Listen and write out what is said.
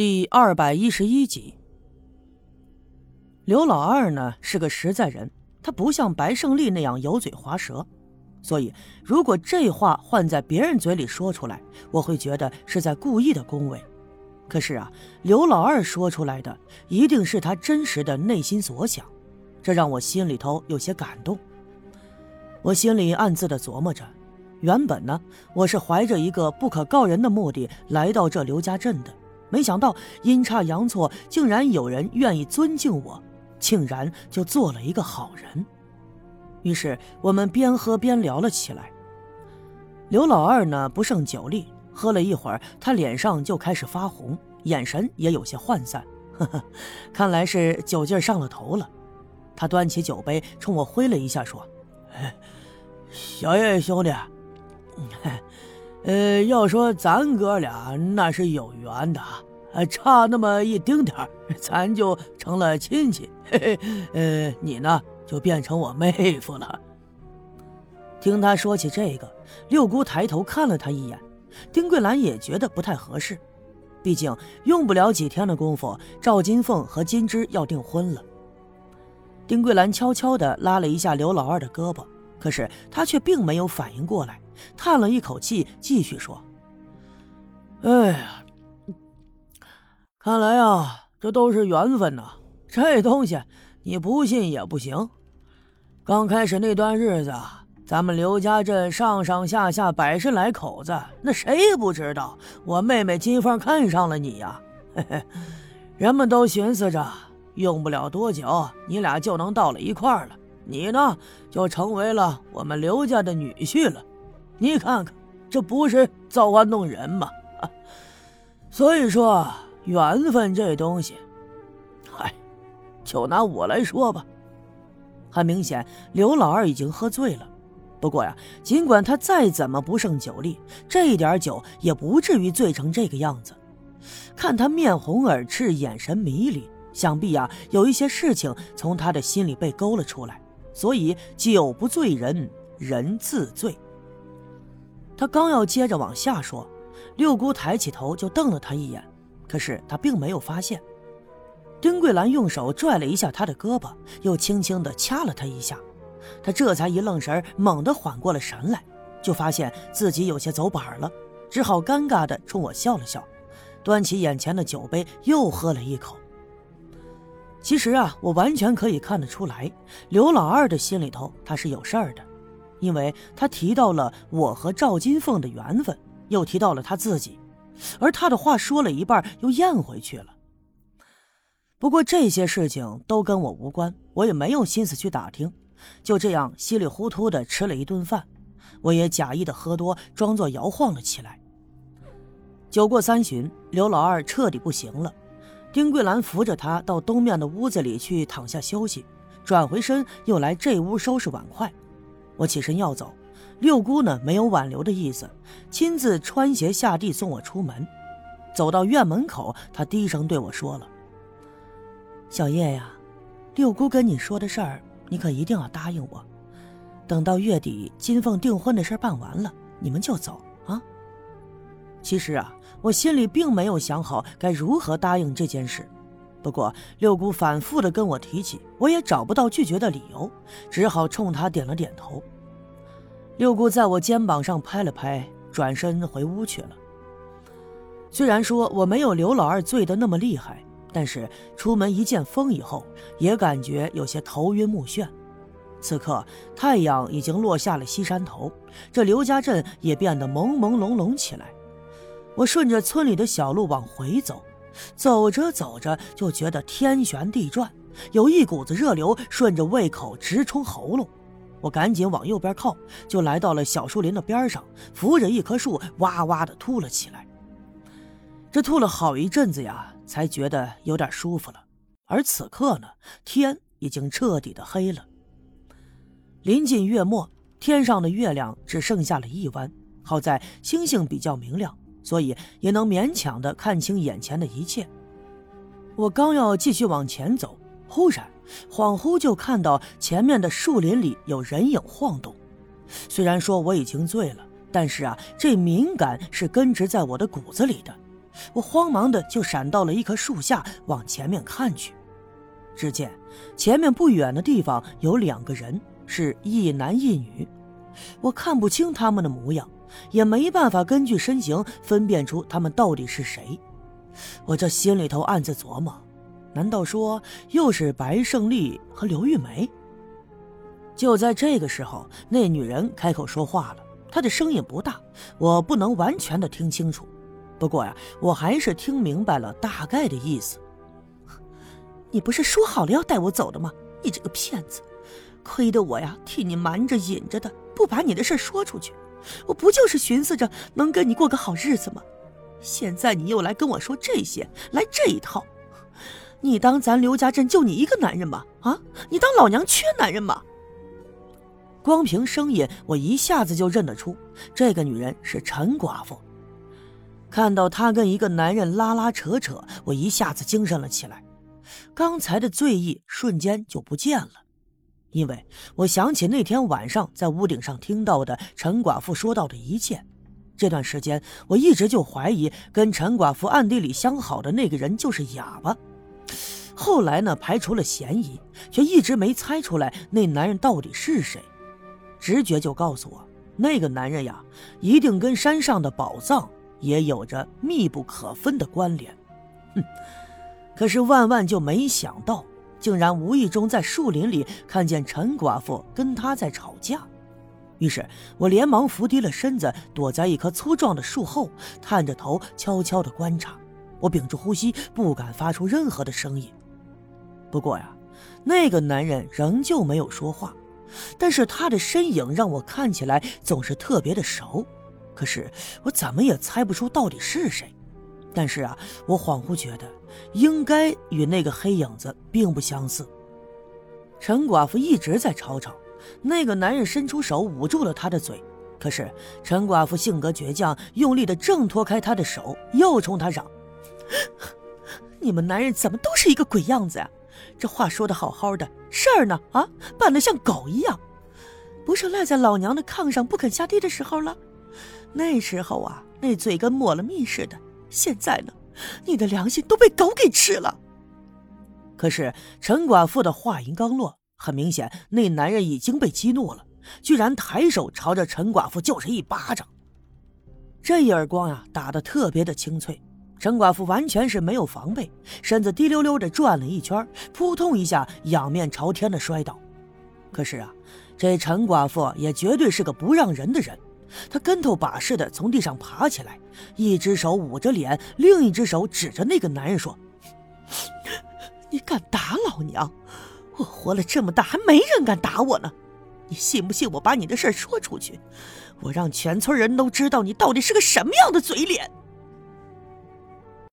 第二百一十一集，刘老二呢是个实在人，他不像白胜利那样油嘴滑舌，所以如果这话换在别人嘴里说出来，我会觉得是在故意的恭维。可是啊，刘老二说出来的一定是他真实的内心所想，这让我心里头有些感动。我心里暗自的琢磨着，原本呢，我是怀着一个不可告人的目的来到这刘家镇的。没想到阴差阳错，竟然有人愿意尊敬我，竟然就做了一个好人。于是我们边喝边聊了起来。刘老二呢不胜酒力，喝了一会儿，他脸上就开始发红，眼神也有些涣散。呵呵，看来是酒劲上了头了。他端起酒杯冲我挥了一下，说：“小叶兄弟。”呃，要说咱哥俩那是有缘的，差那么一丁点儿，咱就成了亲戚。嘿嘿，呃，你呢就变成我妹夫了。听他说起这个，六姑抬头看了他一眼，丁桂兰也觉得不太合适，毕竟用不了几天的功夫，赵金凤和金枝要订婚了。丁桂兰悄悄地拉了一下刘老二的胳膊，可是他却并没有反应过来。叹了一口气，继续说：“哎呀，看来啊，这都是缘分呐。这东西你不信也不行。刚开始那段日子，咱们刘家镇上上下下百十来口子，那谁不知道我妹妹金凤看上了你呀？嘿嘿，人们都寻思着，用不了多久，你俩就能到了一块儿了。你呢，就成为了我们刘家的女婿了。”你看看，这不是造化弄人吗？所以说，缘分这东西，嗨，就拿我来说吧。很明显，刘老二已经喝醉了。不过呀，尽管他再怎么不胜酒力，这一点酒也不至于醉成这个样子。看他面红耳赤，眼神迷离，想必呀，有一些事情从他的心里被勾了出来。所以，酒不醉人，人自醉。他刚要接着往下说，六姑抬起头就瞪了他一眼，可是他并没有发现。丁桂兰用手拽了一下他的胳膊，又轻轻地掐了他一下，他这才一愣神，猛地缓过了神来，就发现自己有些走板了，只好尴尬地冲我笑了笑，端起眼前的酒杯又喝了一口。其实啊，我完全可以看得出来，刘老二的心里头他是有事儿的。因为他提到了我和赵金凤的缘分，又提到了他自己，而他的话说了一半又咽回去了。不过这些事情都跟我无关，我也没有心思去打听，就这样稀里糊涂的吃了一顿饭，我也假意的喝多，装作摇晃了起来。酒过三巡，刘老二彻底不行了，丁桂兰扶着他到东面的屋子里去躺下休息，转回身又来这屋收拾碗筷。我起身要走，六姑呢没有挽留的意思，亲自穿鞋下地送我出门。走到院门口，她低声对我说了：“小叶呀，六姑跟你说的事儿，你可一定要答应我。等到月底金凤订婚的事办完了，你们就走啊。”其实啊，我心里并没有想好该如何答应这件事。不过六姑反复的跟我提起，我也找不到拒绝的理由，只好冲她点了点头。六姑在我肩膀上拍了拍，转身回屋去了。虽然说我没有刘老二醉得那么厉害，但是出门一见风以后，也感觉有些头晕目眩。此刻太阳已经落下了西山头，这刘家镇也变得朦朦胧胧起来。我顺着村里的小路往回走。走着走着，就觉得天旋地转，有一股子热流顺着胃口直冲喉咙。我赶紧往右边靠，就来到了小树林的边上，扶着一棵树，哇哇的吐了起来。这吐了好一阵子呀，才觉得有点舒服了。而此刻呢，天已经彻底的黑了。临近月末，天上的月亮只剩下了一弯，好在星星比较明亮。所以也能勉强的看清眼前的一切。我刚要继续往前走，忽然恍惚就看到前面的树林里有人影晃动。虽然说我已经醉了，但是啊，这敏感是根植在我的骨子里的。我慌忙的就闪到了一棵树下，往前面看去。只见前面不远的地方有两个人，是一男一女。我看不清他们的模样，也没办法根据身形分辨出他们到底是谁。我这心里头暗自琢磨：难道说又是白胜利和刘玉梅？就在这个时候，那女人开口说话了，她的声音不大，我不能完全的听清楚。不过呀，我还是听明白了大概的意思。你不是说好了要带我走的吗？你这个骗子！亏得我呀，替你瞒着隐着的，不把你的事说出去。我不就是寻思着能跟你过个好日子吗？现在你又来跟我说这些，来这一套。你当咱刘家镇就你一个男人吗？啊，你当老娘缺男人吗？光凭声音，我一下子就认得出这个女人是陈寡妇。看到她跟一个男人拉拉扯扯，我一下子精神了起来，刚才的醉意瞬间就不见了。因为我想起那天晚上在屋顶上听到的陈寡妇说到的一切，这段时间我一直就怀疑跟陈寡妇暗地里相好的那个人就是哑巴。后来呢，排除了嫌疑，却一直没猜出来那男人到底是谁。直觉就告诉我，那个男人呀，一定跟山上的宝藏也有着密不可分的关联。哼！可是万万就没想到。竟然无意中在树林里看见陈寡妇跟他在吵架，于是我连忙伏低了身子，躲在一棵粗壮的树后，探着头悄悄地观察。我屏住呼吸，不敢发出任何的声音。不过呀，那个男人仍旧没有说话，但是他的身影让我看起来总是特别的熟，可是我怎么也猜不出到底是谁。但是啊，我恍惚觉得，应该与那个黑影子并不相似。陈寡妇一直在吵吵，那个男人伸出手捂住了她的嘴，可是陈寡妇性格倔强，用力的挣脱开他的手，又冲他嚷：“ 你们男人怎么都是一个鬼样子呀？这话说的好好的，事儿呢？啊，办得像狗一样，不是赖在老娘的炕上不肯下地的时候了？那时候啊，那嘴跟抹了蜜似的。”现在呢，你的良心都被狗给吃了。可是陈寡妇的话音刚落，很明显那男人已经被激怒了，居然抬手朝着陈寡妇就是一巴掌。这一耳光呀，打得特别的清脆，陈寡妇完全是没有防备，身子滴溜溜的转了一圈，扑通一下仰面朝天的摔倒。可是啊，这陈寡妇也绝对是个不让人的人。她跟头把式的从地上爬起来，一只手捂着脸，另一只手指着那个男人说：“你敢打老娘？我活了这么大，还没人敢打我呢！你信不信我把你的事说出去？我让全村人都知道你到底是个什么样的嘴脸！”